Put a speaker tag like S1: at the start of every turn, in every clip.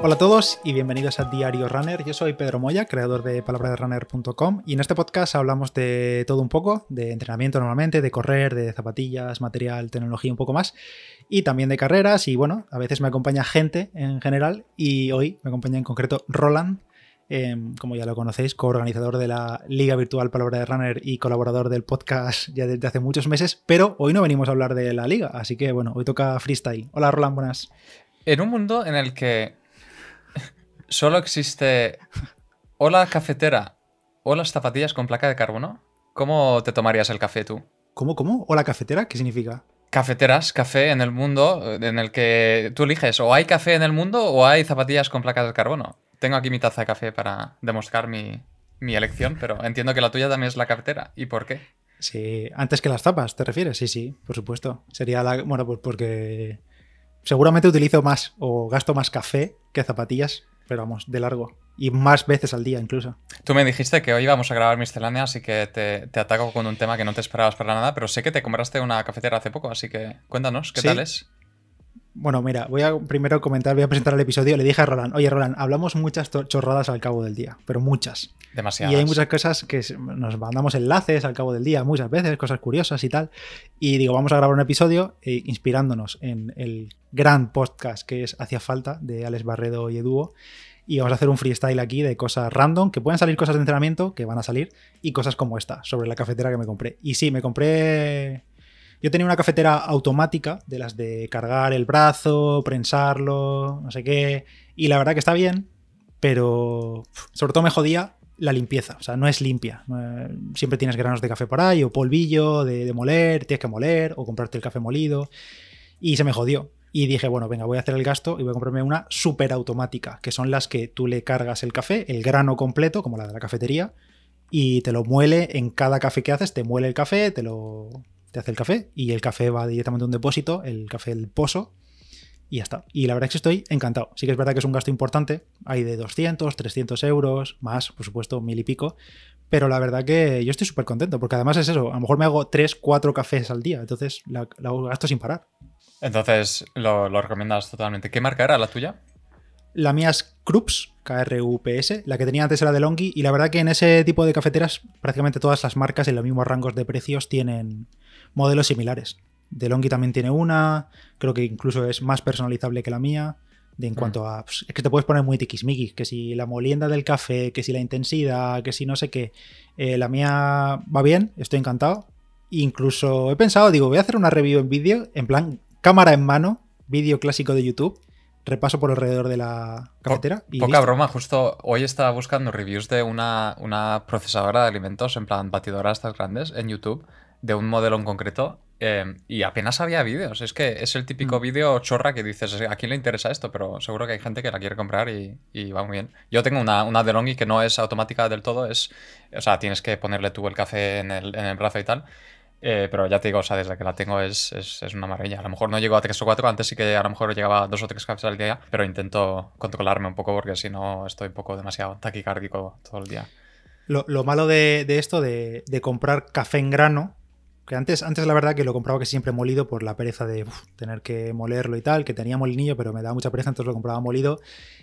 S1: Hola a todos y bienvenidos a Diario Runner. Yo soy Pedro Moya, creador de palabraderunner.com y en este podcast hablamos de todo un poco, de entrenamiento normalmente, de correr, de zapatillas, material, tecnología, un poco más y también de carreras y bueno, a veces me acompaña gente en general y hoy me acompaña en concreto Roland, em, como ya lo conocéis, coorganizador de la Liga Virtual Palabra de Runner y colaborador del podcast ya desde hace muchos meses, pero hoy no venimos a hablar de la liga, así que bueno, hoy toca freestyle. Hola Roland, buenas.
S2: En un mundo en el que solo existe o la cafetera o las zapatillas con placa de carbono, ¿cómo te tomarías el café tú?
S1: ¿Cómo, cómo? ¿O la cafetera? ¿Qué significa?
S2: Cafeteras, café en el mundo en el que tú eliges o hay café en el mundo o hay zapatillas con placas de carbono. Tengo aquí mi taza de café para demostrar mi, mi elección, pero entiendo que la tuya también es la cafetera. ¿Y por qué?
S1: Sí, antes que las tapas, ¿te refieres? Sí, sí, por supuesto. Sería la. Bueno, pues porque seguramente utilizo más o gasto más café que zapatillas, pero vamos, de largo. Y más veces al día incluso.
S2: Tú me dijiste que hoy íbamos a grabar miscelánea, así que te, te ataco con un tema que no te esperabas para nada, pero sé que te compraste una cafetera hace poco, así que cuéntanos, ¿qué
S1: ¿Sí?
S2: tal es?
S1: Bueno, mira, voy a primero comentar, voy a presentar el episodio. Le dije a Roland, oye Roland, hablamos muchas chorradas al cabo del día, pero muchas.
S2: Demasiadas.
S1: Y hay muchas cosas que nos mandamos enlaces al cabo del día, muchas veces, cosas curiosas y tal. Y digo, vamos a grabar un episodio eh, inspirándonos en el gran podcast que es Hacía Falta de Alex Barredo y Eduo. Y vamos a hacer un freestyle aquí de cosas random, que pueden salir cosas de entrenamiento, que van a salir, y cosas como esta, sobre la cafetera que me compré. Y sí, me compré... Yo tenía una cafetera automática, de las de cargar el brazo, prensarlo, no sé qué. Y la verdad que está bien, pero sobre todo me jodía la limpieza. O sea, no es limpia. Eh, Siempre tienes granos de café por ahí, o polvillo de, de moler, tienes que moler, o comprarte el café molido. Y se me jodió. Y dije, bueno, venga, voy a hacer el gasto y voy a comprarme una super automática, que son las que tú le cargas el café, el grano completo, como la de la cafetería, y te lo muele en cada café que haces, te muele el café, te lo te hace el café y el café va directamente a un depósito, el café del pozo y ya está. Y la verdad es que estoy encantado. Sí que es verdad que es un gasto importante, hay de 200, 300 euros, más, por supuesto, mil y pico, pero la verdad que yo estoy súper contento porque además es eso, a lo mejor me hago 3, 4 cafés al día, entonces la, la gasto sin parar.
S2: Entonces, lo, lo recomiendas totalmente. ¿Qué marca era la tuya?
S1: La mía es Krups, K-R-U-P-S. La que tenía antes era de Longi. Y la verdad que en ese tipo de cafeteras, prácticamente todas las marcas en los mismos rangos de precios tienen modelos similares. De Longi también tiene una. Creo que incluso es más personalizable que la mía. De en cuanto a. pues, es que te puedes poner muy tiquismiquis. Que si la molienda del café, que si la intensidad, que si no sé qué. Eh, la mía va bien, estoy encantado. Incluso he pensado, digo, voy a hacer una review en vídeo, en plan cámara en mano, vídeo clásico de YouTube. Repaso por alrededor de la cafetera. y
S2: Poca
S1: listo.
S2: broma, justo hoy estaba buscando reviews de una, una procesadora de alimentos, en plan batidora estas grandes, en YouTube, de un modelo en concreto, eh, y apenas había vídeos. Es que es el típico
S1: Mm.
S2: vídeo chorra que dices, ¿a quién le interesa esto? Pero seguro que hay gente que la quiere comprar y, y va muy bien. Yo tengo una, una DeLonghi que no es automática del todo, es, o sea, tienes que ponerle tú el café en el, en el brazo y tal. Eh, pero ya te digo, o sea, desde que la tengo es, es, es una maravilla. A lo mejor no llego a 3 o 4, antes sí que a lo mejor llegaba a 2 o 3 cafés al día, pero intento controlarme un poco porque si no estoy un poco demasiado taquicárdico todo el día.
S1: Lo, lo malo de, de esto, de, de comprar café en grano, que antes, antes la verdad que lo compraba que siempre molido por la pereza de tener que molerlo y tal, que tenía molinillo, pero me daba mucha pereza, entonces lo compraba molido.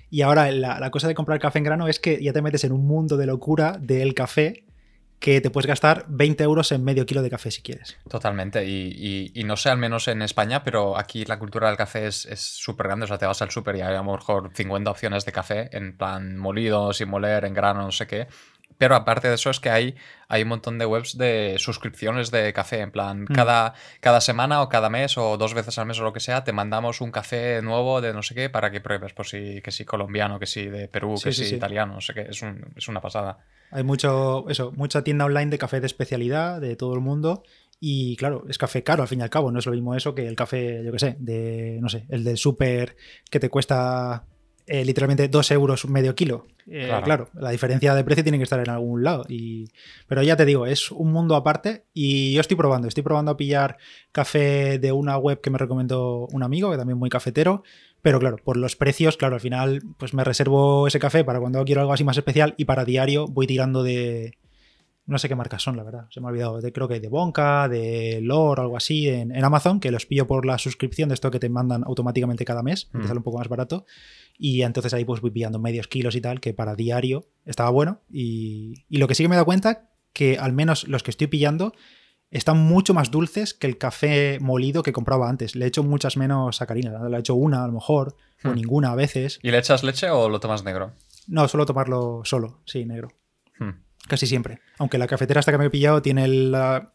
S1: Y ahora la, la cosa de comprar café en grano es que ya te metes en un mundo de locura del café que te puedes gastar 20 euros en medio kilo de café si quieres.
S2: Totalmente. Y, y- no sé, al menos en España, pero aquí la cultura del café es súper grande. O sea, te vas al súper y hay a lo mejor 50 opciones de café, en plan molido, sin moler, en grano, no sé qué. Pero aparte de eso es que hay, hay un montón de webs de suscripciones de café. En plan,
S1: Mm.
S2: cada, cada semana o cada mes o dos veces al mes o lo que sea, te mandamos un café nuevo de no sé qué para que pruebes. Por si, que si colombiano, que si de Perú,
S1: Sí,
S2: que
S1: sí,
S2: si
S1: sí.
S2: italiano, no sé qué. Es, un- es una pasada.
S1: Hay mucho, eso, mucha tienda online de café de especialidad de todo el mundo. Y claro, es café caro al fin y al cabo. No es lo mismo eso que el café, yo qué sé, de, no sé, el del súper que te cuesta eh, literalmente dos euros medio kilo. Eh,
S2: Claro.
S1: claro. la diferencia de precio tiene que estar en algún lado. Y... Pero ya te digo, es un mundo aparte y yo estoy probando. Estoy probando a pillar café de una web que me recomendó un amigo, que también es muy cafetero. Pero claro, por los precios, claro, al final pues me reservo ese café para cuando quiero algo así más especial y para diario voy tirando de, no sé qué marcas son, la verdad. Se me ha olvidado. De, creo que de Bonka, de Lore, algo así, en, Amazon, que los pillo por la suscripción de esto que te mandan automáticamente cada mes, que mm. sale un poco más barato. Y entonces ahí pues voy pillando medios kilos y tal, que para diario estaba bueno. Y, y lo que sí que me he dado cuenta, que al menos los que estoy pillando están mucho más dulces que el café molido que compraba antes. Le he hecho muchas menos sacarinas. Le he hecho una a lo mejor, o hmm. ninguna a veces.
S2: ¿Y le echas leche o lo tomas negro?
S1: No, suelo tomarlo solo, sí, negro. Hmm. Casi siempre. Aunque la cafetera hasta que me he pillado tiene la,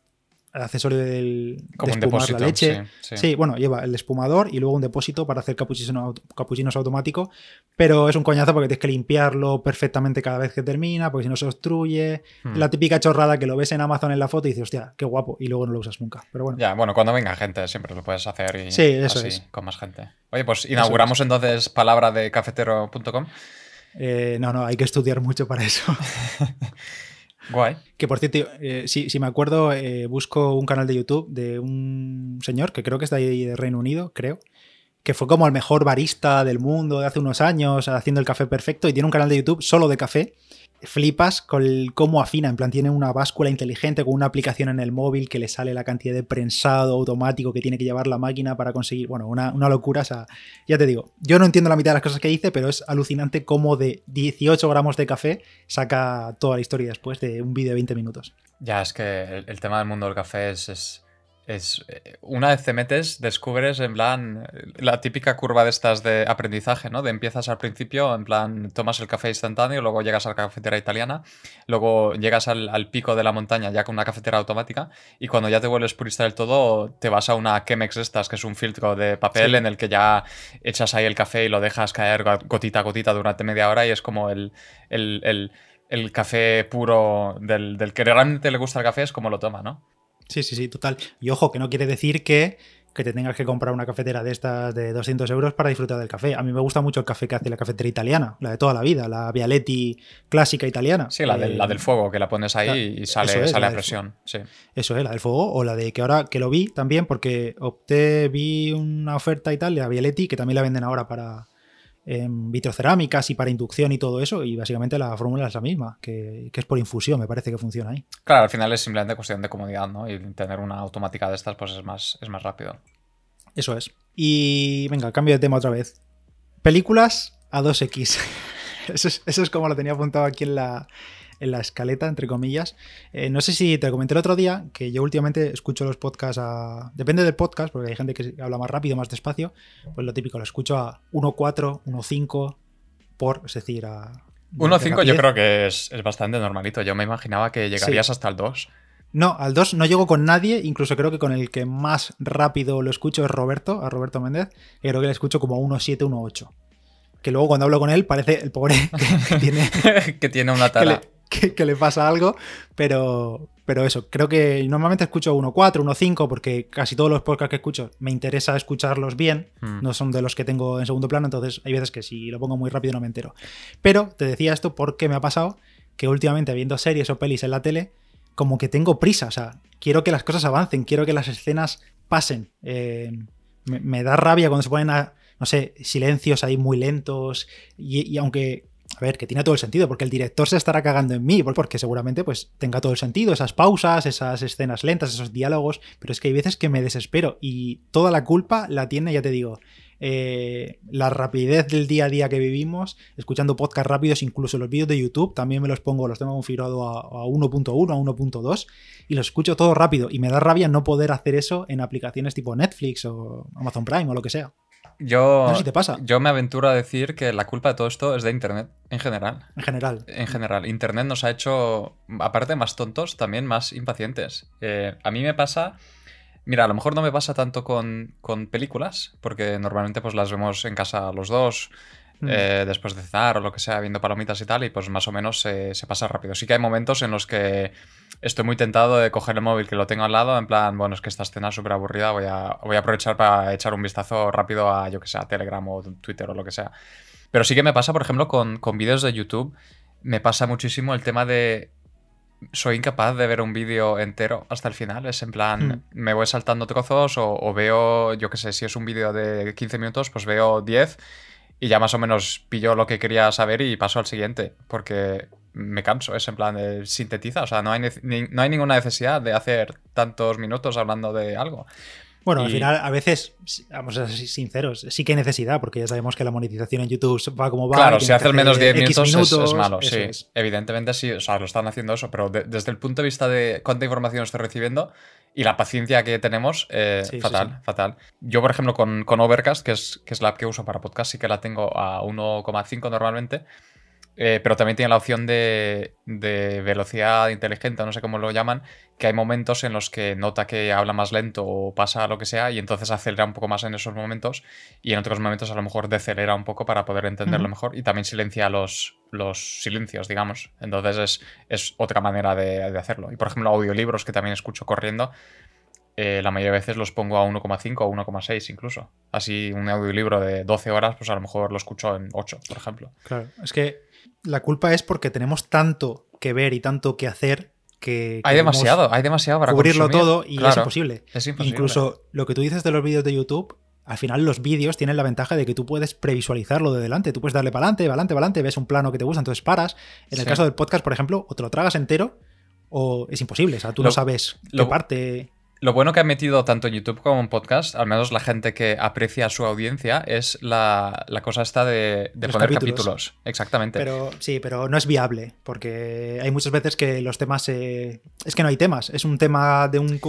S1: el accesorio del,
S2: Como de espumar la leche.
S1: Sí, bueno, lleva el espumador y luego un depósito para hacer capuchinos automático, pero es un coñazo porque tienes que limpiarlo perfectamente cada vez que termina, porque si no se obstruye. Hmm. La típica chorrada que lo ves en Amazon en la foto y dices, hostia, qué guapo, y luego no lo usas nunca. Pero bueno.
S2: Ya, bueno, cuando venga gente siempre lo puedes hacer y
S1: sí, eso
S2: así, con más gente. Oye, pues inauguramos entonces palabra de cafetero.com.
S1: Eh, no, no, hay que estudiar mucho para eso.
S2: Guay.
S1: Que por cierto, eh, si, me acuerdo, eh, busco un canal de YouTube de un señor que creo que está ahí de Reino Unido, creo, que fue como el mejor barista del mundo de hace unos años, haciendo el café perfecto, y tiene un canal de YouTube solo de café flipas con cómo afina. En plan, tiene una báscula inteligente con una aplicación en el móvil que le sale la cantidad de prensado automático que tiene que llevar la máquina para conseguir. Bueno, una, locura. O sea, ya te digo, yo no entiendo la mitad de las cosas que dice, pero es alucinante cómo de 18 gramos de café saca toda la historia después de un vídeo de 20 minutos.
S2: Ya, es que el, tema del mundo del café es eh, una vez te metes, descubres en plan la típica curva de estas de aprendizaje, ¿no? De empiezas al principio, en plan tomas el café instantáneo, luego llegas a la cafetera italiana, luego llegas al, pico de la montaña ya con una cafetera automática y cuando ya te vuelves purista del todo, te vas a una Chemex estas, que es un filtro de papel en el que ya echas ahí el café y lo dejas caer gotita a gotita durante media hora y es como el, el, el café puro del, del que realmente le gusta el café es como lo toma, ¿no?
S1: Sí, sí, sí, total. Y ojo, que no quiere decir que, te tengas que comprar una cafetera de estas de 200 euros para disfrutar del café. A mí me gusta mucho el café que hace la cafetera italiana, la de toda la vida, la Vialetti clásica italiana.
S2: Sí, la, del, la del fuego, que la pones ahí y sale, sale a presión. Sí.
S1: Eso es, la del fuego, o la de que ahora que lo vi también, porque opté, vi una oferta y tal, la Vialetti, que también la venden ahora para, vitrocerámicas y para inducción y todo eso, y básicamente la fórmula es la misma, que, es por infusión, me parece que funciona ahí.
S2: Claro, al final es simplemente cuestión de comodidad, ¿no? Y tener una automática de estas, pues es más, es más rápido.
S1: Eso es. Y venga, cambio de tema otra vez. Películas a 2X. eso, es, eso es como lo tenía apuntado aquí en la, en la escaleta, entre comillas. Eh, no sé si te comenté el otro día que yo últimamente escucho los podcasts a... Depende del podcast, porque hay gente que habla más rápido, más despacio. Pues lo típico, lo escucho a 1.4, 1.5 por, es decir, a...
S2: 1.5 yo creo que es, bastante normalito. Yo me imaginaba que llegarías hasta el 2.
S1: No, al 2 no llego con nadie, incluso creo que con el que más rápido lo escucho es Roberto, a Roberto Méndez, y creo que le escucho como 1.7, 1.8. Que luego cuando hablo con él parece el pobre que, tiene...
S2: que tiene una tala
S1: que, le pasa algo, pero, pero eso, creo que normalmente escucho 1.4, 1.5, porque casi todos los podcasts que escucho me interesa escucharlos bien, hmm. no son de los que tengo en segundo plano, entonces hay veces que si lo pongo muy rápido no me entero. Pero te decía esto porque me ha pasado que últimamente viendo series o pelis en la tele, como que tengo prisa, o sea, quiero que las cosas avancen, quiero que las escenas pasen. Eh, me, da rabia cuando se ponen a, no sé, silencios ahí muy lentos y aunque a ver, que tiene todo el sentido, porque el director se estará cagando en mí, porque seguramente pues tenga todo el sentido, esas pausas, esas escenas lentas, esos diálogos, pero es que hay veces que me desespero y toda la culpa la tiene, ya te digo, eh, la rapidez del día a día que vivimos, escuchando podcasts rápidos, incluso los vídeos de YouTube, también me los pongo, los tengo configurado a, a 1.1, a 1.2 y los escucho todo rápido y me da rabia no poder hacer eso en aplicaciones tipo Netflix o Amazon Prime o lo que sea.
S2: Yo, te pasa. Yo me aventuro a decir que la culpa de todo esto es de Internet, en general.
S1: En general.
S2: En general. Internet nos ha hecho, aparte más tontos, también más impacientes. Eh, a mí me pasa... Mira, a lo mejor no me pasa tanto con, con películas, porque normalmente pues las vemos en casa los dos, Mm. Eh, después de cenar o lo que sea, viendo palomitas y tal, y pues más o menos se, pasa rápido. Sí que hay momentos en los que estoy muy tentado de coger el móvil que lo tengo al lado, en plan, bueno, es que esta escena es súper aburrida, voy a, voy a aprovechar para echar un vistazo rápido a, yo que sé, a Telegram o Twitter o lo que sea. Pero sí que me pasa, por ejemplo, con, con vídeos de YouTube, me pasa muchísimo el tema de soy incapaz de ver un vídeo entero hasta el final. Es en plan, mm. me voy saltando trozos o, o veo, yo que sé, si es un vídeo de 15 minutos, pues veo 10 y ya más o menos pilló lo que quería saber y pasó al siguiente. Porque me canso, es en plan de sintetiza, o sea, no hay, no hay ninguna necesidad de hacer tantos minutos hablando de algo.
S1: Bueno, al final, a veces, vamos a ser sinceros, sí que hay necesidad, porque ya sabemos que la monetización en YouTube va como va.
S2: Claro, si haces menos 10 minutos, es, malo, sí. Evidentemente sí, o sea, lo están haciendo eso, pero desde el punto de vista de cuánta información estoy recibiendo y la paciencia que tenemos, eh, fatal, fatal. Yo, por ejemplo, con, con Overcast, que es, que es la app que uso para podcast, sí que la tengo a 1,5 normalmente. Eh, pero también tiene la opción de, velocidad inteligente, no sé cómo lo llaman, que hay momentos en los que nota que habla más lento o pasa lo que sea y entonces acelera un poco más en esos momentos y en otros momentos a lo mejor decelera un poco para poder entenderlo mejor y también silencia los, los silencios, digamos. Entonces es, es otra manera de, hacerlo. Y por ejemplo, audiolibros que también escucho corriendo, eh, la mayoría de veces los pongo a 1,5 o 1,6 incluso. Así un audiolibro de 12 horas, pues a lo mejor lo escucho en 8, por ejemplo.
S1: Claro, es que la culpa es porque tenemos tanto que ver y tanto que hacer que...
S2: Hay demasiado, hay demasiado para
S1: cubrirlo todo y es, imposible. es imposible. Incluso lo que tú dices de los vídeos de YouTube, al final los vídeos tienen la ventaja de que tú puedes previsualizarlo de delante. Tú puedes darle para adelante, para adelante, para adelante, ves un plano que te gusta, entonces paras. En el caso del podcast, por ejemplo, o te lo tragas entero o es imposible. O sea, tú no sabes qué parte.
S2: Lo bueno que ha metido tanto en YouTube como en podcast, al menos la gente que aprecia a su audiencia, es la, cosa esta de, poner capítulos. Exactamente.
S1: Pero sí, pero no es viable, porque hay muchas veces que los temas. es que no hay temas. Es un tema de un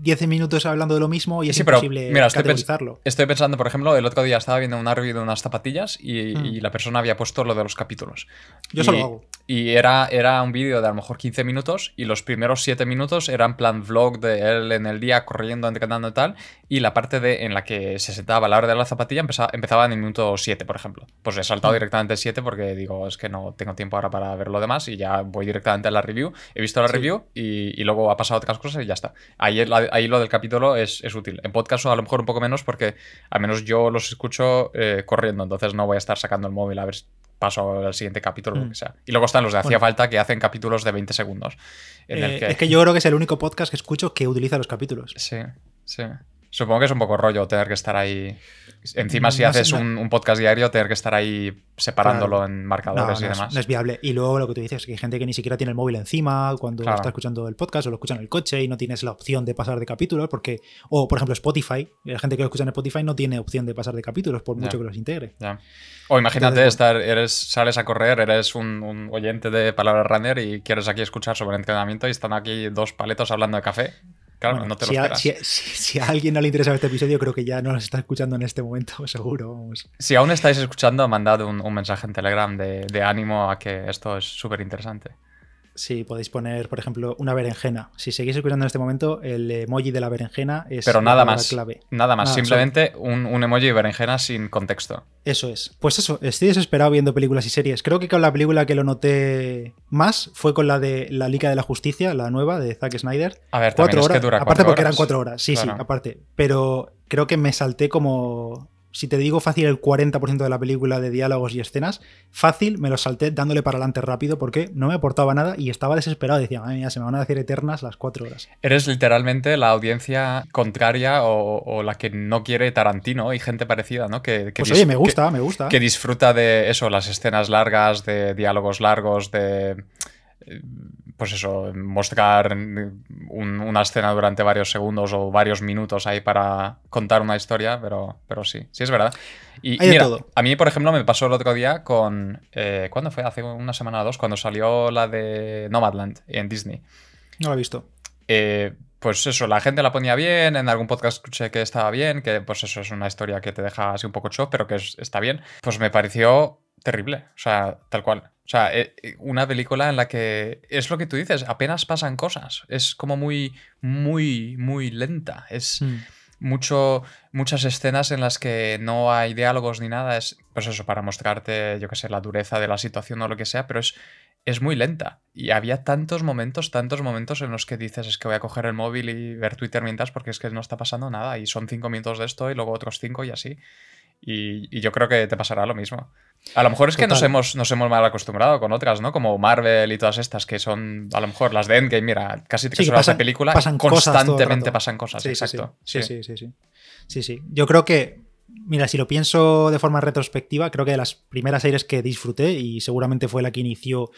S1: 10 minutos hablando de lo mismo y es imposible mira, categorizarlo.
S2: Estoy, pensando, por ejemplo, el otro día estaba viendo una review de unas zapatillas y, mm. la persona había puesto lo de los capítulos.
S1: Yo solo hago.
S2: Y era, era un vídeo de a lo mejor 15 minutos y los primeros 7 minutos eran plan vlog de él en el día corriendo, entrenando y tal, y la parte de, en la que se sentaba a la hora de la zapatilla empezaba, empezaba en el minuto 7, por ejemplo. Pues he saltado mm. directamente el 7 porque digo, es que no tengo tiempo ahora para ver lo demás y ya voy directamente a la review. He visto la review y, luego ha pasado otras cosas y ya está. Ahí, ahí lo del capítulo es, es, útil. En podcast a lo mejor un poco menos porque al menos yo los escucho eh, corriendo, entonces no voy a estar sacando el móvil a ver paso al siguiente capítulo, lo mm. que sea. Y luego están los de Hacía Falta que hacen capítulos de 20 segundos.
S1: Eh, es que yo creo que es el único podcast que escucho que utiliza los capítulos.
S2: Sí, sí. Supongo que es un poco rollo tener que estar ahí. Encima, si haces un, podcast diario, tener que estar ahí separándolo en marcadores y demás.
S1: no es viable. Y luego lo que tú dices, que hay gente que ni siquiera tiene el móvil encima cuando está escuchando el podcast o lo escucha en el coche y no tienes la opción de pasar de capítulos. porque O, por ejemplo, Spotify. La gente que lo escucha en Spotify no tiene opción de pasar de capítulos, por mucho que los integre.
S2: O imagínate, estar, eres, sales a correr, eres un, un oyente de Palabra Runner y quieres aquí escuchar sobre entrenamiento y están aquí dos paletos hablando de café. Claro, no te lo
S1: si, a, si, a, alguien no le interesa este episodio, creo que ya no nos está escuchando en este momento, seguro.
S2: Si aún estáis escuchando, mandad un, un mensaje en Telegram de, de ánimo a que esto es súper interesante.
S1: Sí, podéis poner, por ejemplo, una berenjena. Si seguís escuchando en este momento, el emoji de la berenjena es
S2: Pero nada más, clave. Nada más, simplemente un, emoji de berenjena sin contexto.
S1: Eso es. Pues eso, estoy desesperado viendo películas y series. Creo que con la película que lo noté más fue con la de La Liga de la Justicia, la nueva de Zack Snyder.
S2: A ver, cuatro horas.
S1: aparte porque eran cuatro horas. Sí, sí, aparte. Pero creo que me salté como si te digo fácil el 40% de la película de diálogos y escenas, fácil me lo salté dándole para adelante rápido porque no me aportaba nada y estaba desesperado. Decía, madre mía, se me van a hacer eternas las cuatro horas.
S2: Eres literalmente la audiencia contraria o, la que no quiere Tarantino y gente parecida, ¿no? Que,
S1: pues oye, me gusta, me gusta.
S2: Que disfruta de eso, las escenas largas, de diálogos largos, de pues eso, mostrar una escena durante varios segundos o varios minutos ahí para contar una historia, pero, pero sí, sí es verdad. Y mira, a mí, por ejemplo, me pasó el otro día con... Eh, ¿Cuándo fue? Hace una semana o dos, cuando salió la de Nomadland en Disney.
S1: No la he visto.
S2: Eh, pues eso, la gente la ponía bien, en algún podcast escuché que estaba bien, que pues eso es una historia que te deja así un poco shock, pero que está bien. Pues me pareció terrible, o sea, tal cual. O sea, eh, eh, una película en la que es lo que tú dices, apenas pasan cosas. Es como muy, muy, muy lenta. Es hmm. mucho, muchas escenas en las que no hay diálogos ni nada. Es, pues eso, para mostrarte, yo qué sé, la dureza de la situación o lo que sea, pero es, es muy lenta. Y había tantos momentos, tantos momentos en los que dices, es que voy a coger el móvil y ver Twitter mientras porque es que no está pasando nada. Y son cinco minutos de esto y luego otros cinco y así. Y, yo creo que te pasará lo mismo. A lo mejor es que nos hemos, nos hemos mal acostumbrado con otras, ¿no? Como Marvel y todas estas, que son a lo mejor las de Endgame, mira, casi que son las de película, pasan constantemente pasan cosas, sí, exacto.
S1: Sí sí. sí sí. sí, sí. Yo creo que, mira, si lo pienso de forma retrospectiva, creo que de las primeras series que disfruté, y seguramente fue la que inició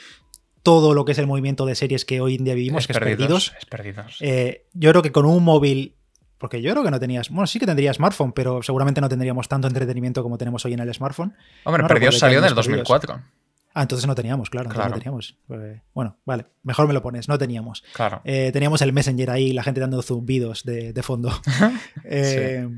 S1: todo lo que es el movimiento de series que hoy en día vivimos, que es perdidos.
S2: Es perdidos.
S1: Eh, yo creo que con un móvil porque yo creo que no tenías. Bueno, sí que tendría smartphone, pero seguramente no tendríamos tanto entretenimiento como tenemos hoy en el smartphone.
S2: Hombre, Perdidos salió en el 2004.
S1: Ah, entonces no teníamos, claro. claro. No teníamos. Pues, bueno, vale, mejor me lo pones, no teníamos.
S2: Claro.
S1: Eh, teníamos el Messenger ahí, la gente dando zumbidos de, de fondo. Eh,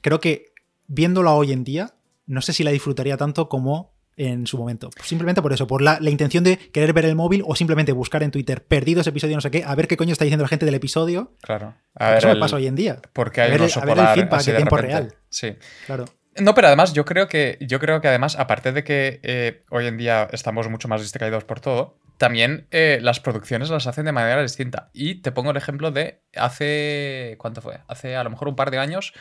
S1: creo que viéndolo hoy en día, no sé si la disfrutaría tanto como en su momento. Simplemente por eso, por la, intención de querer ver el móvil o simplemente buscar en Twitter perdidos episodio no sé qué, a ver qué coño está diciendo la gente del episodio.
S2: Claro.
S1: A ver eso me pasa hoy en día.
S2: Porque hay
S1: a ver,
S2: a ver el
S1: feedback tiempo real.
S2: Sí.
S1: Claro.
S2: No, pero además yo creo que, yo creo que además, aparte de que eh, hoy en día estamos mucho más distraídos por todo, también eh, las producciones las hacen de manera distinta. Y te pongo el ejemplo de hace, ¿cuánto fue? Hace a lo mejor un par de años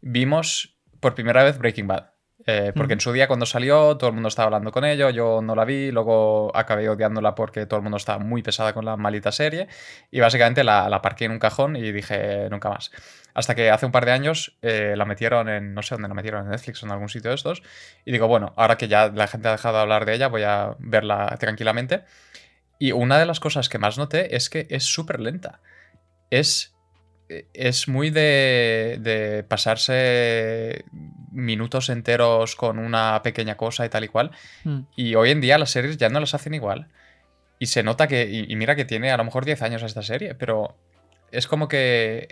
S2: vimos por primera vez Breaking Bad. Eh, porque en su día cuando salió todo el mundo estaba hablando con ello, yo no la vi, luego acabé odiándola porque todo el mundo estaba muy pesada con la malita serie y básicamente la, la parqué en un cajón y dije nunca más. Hasta que hace un par de años eh, la metieron en, no sé dónde la metieron, en Netflix o en algún sitio de estos y digo, bueno, ahora que ya la gente ha dejado de hablar de ella voy a verla tranquilamente. Y una de las cosas que más noté es que es súper lenta. Es es muy de, pasarse minutos enteros con una pequeña cosa y tal y cual. Hmm. Y hoy en día las series ya no las hacen igual. Y se nota que, y, mira que tiene a lo mejor 10 años esta serie, pero es como que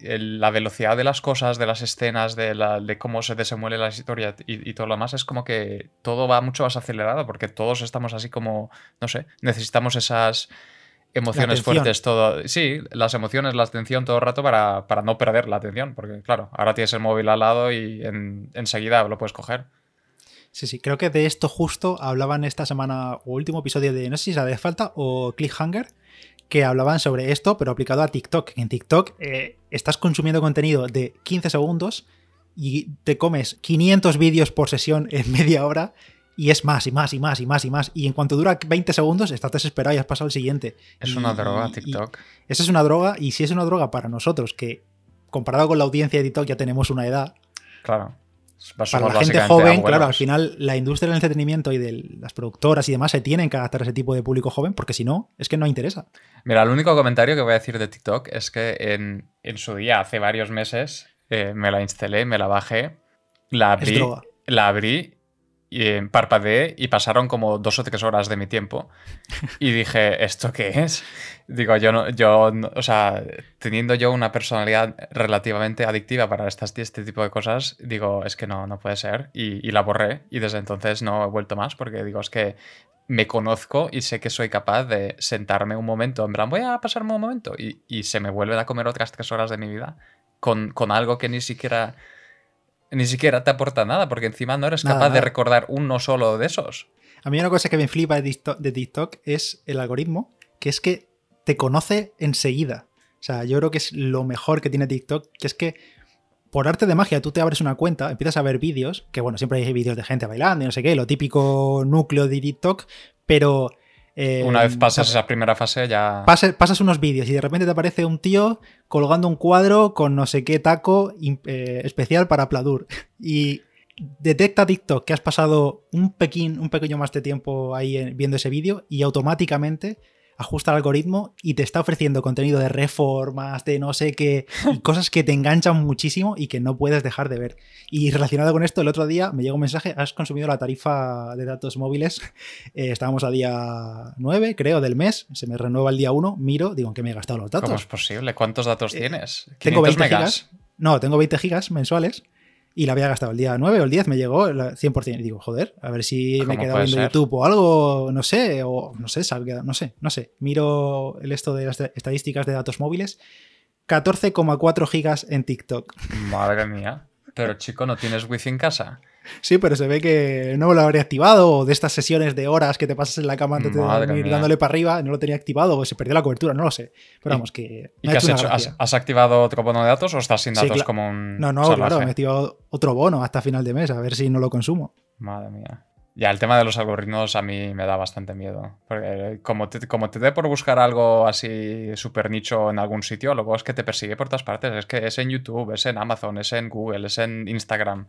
S2: la velocidad de las cosas, de las escenas, de, la, de cómo se desenvuelve la historia y, y, todo lo demás, es como que todo va mucho más acelerado, porque todos estamos así como, no sé, necesitamos esas emociones fuertes todo. Sí, las emociones, la atención todo el rato para, no perder la atención, porque claro, ahora tienes el móvil al lado y enseguida lo puedes coger.
S1: Sí, sí, creo que de esto justo hablaban esta semana, o último episodio de, no sé si es de falta o Cliffhanger, que hablaban sobre esto, pero aplicado a TikTok. En TikTok eh, estás consumiendo contenido de 15 segundos y te comes 500 vídeos por sesión en media hora y es más y más y más y más y más. Y en cuanto dura 20 segundos, estás desesperado y has pasado al siguiente.
S2: Es una droga TikTok.
S1: esa es una droga, y si es una droga para nosotros, que comparado con la audiencia de TikTok ya tenemos una edad.
S2: Claro.
S1: Para la gente joven, claro, al final la industria del entretenimiento y de las productoras y demás se tienen que adaptar a ese tipo de público joven, porque si no, es que no interesa.
S2: Mira, el único comentario que voy a decir de TikTok es que en, su día, hace varios meses, eh, me la instalé, me la bajé, la abrí, la abrí y eh, parpadeé y pasaron como dos o tres horas de mi tiempo. Y dije, ¿esto qué es? Digo, yo no, yo, o sea, teniendo yo una personalidad relativamente adictiva para estas, este tipo de cosas, digo, es que no, no puede ser. Y, la borré y desde entonces no he vuelto más porque digo, es que me conozco y sé que soy capaz de sentarme un momento, en plan, voy a pasarme un momento y, y se me vuelven a comer otras tres horas de mi vida con, con algo que ni siquiera ni siquiera te aporta nada, porque encima no eres capaz de recordar uno solo de esos.
S1: A mí una cosa que me flipa de TikTok es el algoritmo, que es que te conoce enseguida. O sea, yo creo que es lo mejor que tiene TikTok, que es que por arte de magia tú te abres una cuenta, empiezas a ver vídeos, que bueno, siempre hay vídeos de gente bailando y no sé qué, lo típico núcleo de TikTok, pero
S2: eh, Una vez pasas esa primera fase ya...
S1: Pasas, unos vídeos y de repente te aparece un tío colgando un cuadro con no sé qué taco eh, especial para Pladur. Y detecta TikTok que has pasado un, un pequeño más de tiempo ahí viendo ese vídeo y automáticamente ajusta el algoritmo y te está ofreciendo contenido de reformas, de no sé qué, y cosas que te enganchan muchísimo y que no puedes dejar de ver. Y relacionado con esto, el otro día me llegó un mensaje, has consumido la tarifa de datos móviles, eh, estábamos a día 9, creo, del mes, se me renueva el día 1, miro, digo, ¿en qué me he gastado los datos?
S2: ¿Cómo es posible? ¿Cuántos datos eh, tienes?
S1: Tengo 20 gigas. No, tengo 20 gigas mensuales y la había gastado el día 9 o el 10, me llegó el 100%. Y digo, joder, a ver si me he quedado viendo YouTube o algo, no sé, o no sé, no sé, no sé. Miro el esto de las estadísticas de datos móviles. 14,4 gigas en TikTok.
S2: Madre mía. Pero chico, ¿no tienes wifi en casa?
S1: Sí, pero se ve que no lo habría activado, o de estas sesiones de horas que te pasas en la cama antes de dormir dándole para arriba, no lo tenía activado, o se perdió la cobertura, no lo sé. Pero vamos, que.
S2: ¿Y qué has hecho? ¿Has, activado otro bono de datos o estás sin datos como un.?
S1: No, no, claro, me he activado otro bono hasta final de mes, a ver si no lo consumo.
S2: Madre mía. Ya, el tema de los algoritmos a mí me da bastante miedo. Porque como te, como te dé por buscar algo así súper nicho en algún sitio, luego es que te persigue por todas partes. Es que es en YouTube, es en Amazon, es en Google, es en Instagram.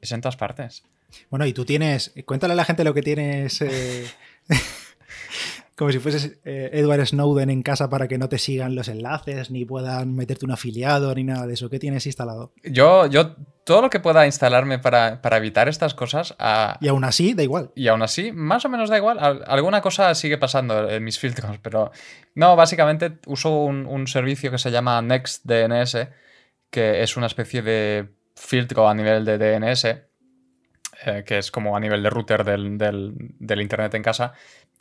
S2: Es en todas partes.
S1: Bueno, y tú tienes. Cuéntale a la gente lo que tienes. Eh, Como si fueses eh, Edward Snowden en casa para que no te sigan los enlaces, ni puedan meterte un afiliado, ni nada de eso. ¿Qué tienes instalado?
S2: Yo, yo todo lo que pueda instalarme para, para evitar estas cosas. a-
S1: Y aún así, da igual.
S2: Y aún así, más o menos da igual. Al- Alguna cosa sigue pasando en mis filtros, pero no, básicamente uso un, un servicio que se llama NextDNS, que es una especie de filtro a nivel de DNS, eh, que es como a nivel de router del, del- Internet en casa,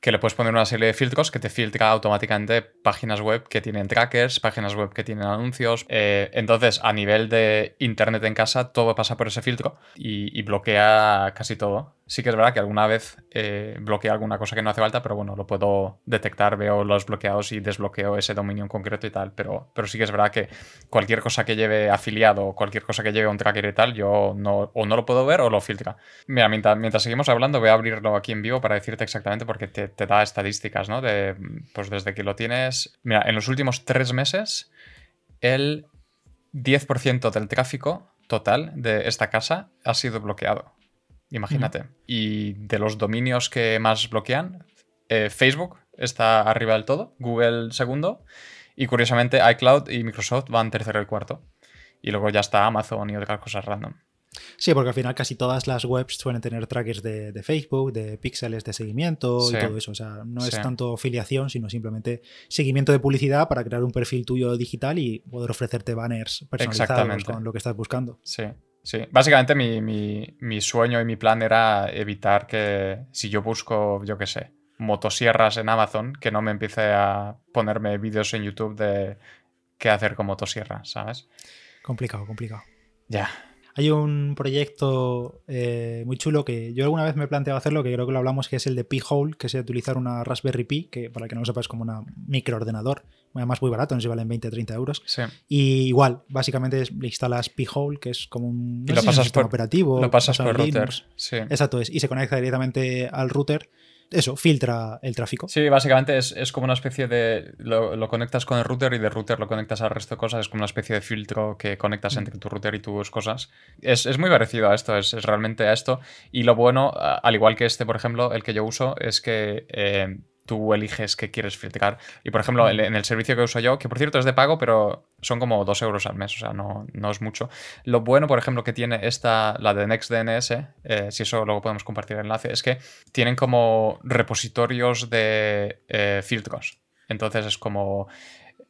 S2: que le puedes poner una serie de filtros que te filtra automáticamente páginas web que tienen trackers, páginas web que tienen anuncios. Eh, entonces, a nivel de Internet en casa, todo pasa por ese filtro y bloquea casi todo. Sí que es verdad que alguna vez eh, bloquea alguna cosa que no hace falta, pero bueno, lo puedo detectar, veo los bloqueados y desbloqueo ese dominio en concreto y tal. Pero, pero sí que es verdad que cualquier cosa que lleve afiliado o cualquier cosa que lleve un tracker y tal, yo no, o no lo puedo ver o lo filtra. Mira, mientras, mientras seguimos hablando, voy a abrirlo aquí en vivo para decirte exactamente porque te, te da estadísticas, ¿no? De, pues desde que lo tienes. Mira, en los últimos tres meses, el 10% del tráfico total de esta casa ha sido bloqueado. Imagínate. Y de los dominios que más bloquean, eh, Facebook está arriba del todo, Google segundo, y curiosamente iCloud y Microsoft van tercero y cuarto. Y luego ya está Amazon y otras cosas random.
S1: Sí, porque al final casi todas las webs suelen tener trackers de, de Facebook, de píxeles de seguimiento
S2: Sí.
S1: y todo eso. O sea, no es tanto afiliación, sino simplemente seguimiento de publicidad para crear un perfil tuyo digital y poder ofrecerte banners personalizados con lo que estás buscando.
S2: Sí, sí. Básicamente mi, mi- mi sueño y mi plan era evitar que si yo busco, yo qué sé, motosierras en Amazon, que no me empiece a ponerme vídeos en YouTube de qué hacer con motosierras, ¿sabes?
S1: Complicado, complicado.
S2: Ya.
S1: Hay un proyecto eh, muy chulo que yo alguna vez me he planteado hacerlo, que creo que lo hablamos, que es el de P-Hole, que es utilizar una Raspberry Pi, que para el que no lo sepa es como un microordenador, además muy barato, no sé si valen 20 o 30 euros.
S2: Sí.
S1: Y igual, básicamente es- le instalas P-Hole, que es como un,
S2: Y lo
S1: sistema
S2: por-
S1: operativo.
S2: Lo pasas por
S1: en
S2: router.
S1: Linux.
S2: Sí.
S1: Exacto es, y se conecta directamente al router. Eso, filtra el tráfico.
S2: Sí, básicamente es, es como una especie de. Lo, lo conectas con el router y de router lo conectas al resto de cosas. Es como una especie de filtro que conectas entre tu router y tus cosas. Es, es muy parecido a esto, es, es realmente a esto. Y lo bueno, al igual que este, por ejemplo, el que yo uso, es que eh, tú eliges qué quieres filtrar. Y por ejemplo, en, el servicio que uso yo, que por cierto es de pago, pero son como 2 euros al mes, o sea, no, no es mucho. Lo bueno, por ejemplo, que tiene esta, la de NextDNS, eh, si eso luego podemos compartir el enlace, es que tienen como repositorios de eh, filtros. Entonces es como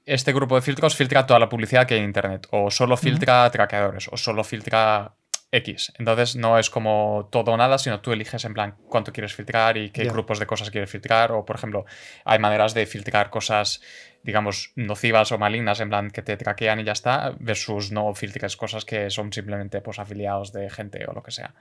S2: este grupo de filtros filtra toda la publicidad que hay en Internet, o solo filtra traqueadores, o solo filtra X. Entonces no es como todo o nada, sino tú eliges en plan cuánto quieres filtrar y qué grupos de cosas quieres filtrar. O, por ejemplo, hay maneras de filtrar cosas, digamos, nocivas o malignas, en plan que te traquean y ya está, versus no filtres cosas que son simplemente pues, afiliados de gente o lo que sea.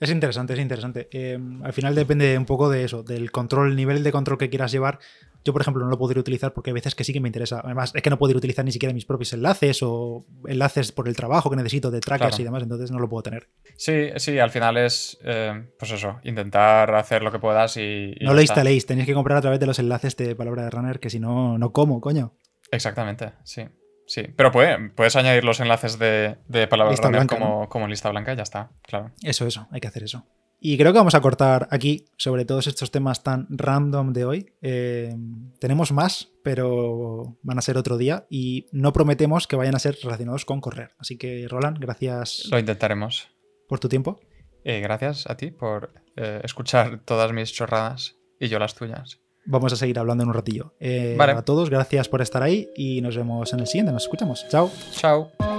S1: Es interesante, es interesante. Eh, al final depende un poco de eso, del control, el nivel de control que quieras llevar. Yo, por ejemplo, no lo podría utilizar porque hay veces que sí que me interesa. Además, es que no podría utilizar ni siquiera mis propios enlaces o enlaces por el trabajo que necesito de trackers
S2: Claro.
S1: y demás, entonces no lo puedo tener.
S2: Sí, sí, al final es, eh, pues eso, intentar hacer lo que puedas y... y
S1: no lo instaléis, tenéis que comprar a través de los enlaces de palabra de runner, que si no, no como, coño.
S2: Exactamente, sí. Sí, pero puede- puedes añadir los enlaces de, de palabra runner
S1: blanca,
S2: como, como lista blanca y ya está, claro.
S1: Eso, eso, hay que hacer eso. Y creo que vamos a cortar aquí sobre todos estos temas tan random de hoy. Eh, tenemos más, pero van a ser otro día y no prometemos que vayan a ser relacionados con correr. Así que, Roland, gracias
S2: Lo intentaremos.
S1: por tu tiempo.
S2: Eh, gracias a ti por eh, escuchar todas mis chorradas y yo las tuyas.
S1: Vamos a seguir hablando en un ratillo.
S2: Vale.
S1: A todos, gracias por estar ahí y nos vemos en el siguiente. Nos escuchamos. Chao.
S2: Chao.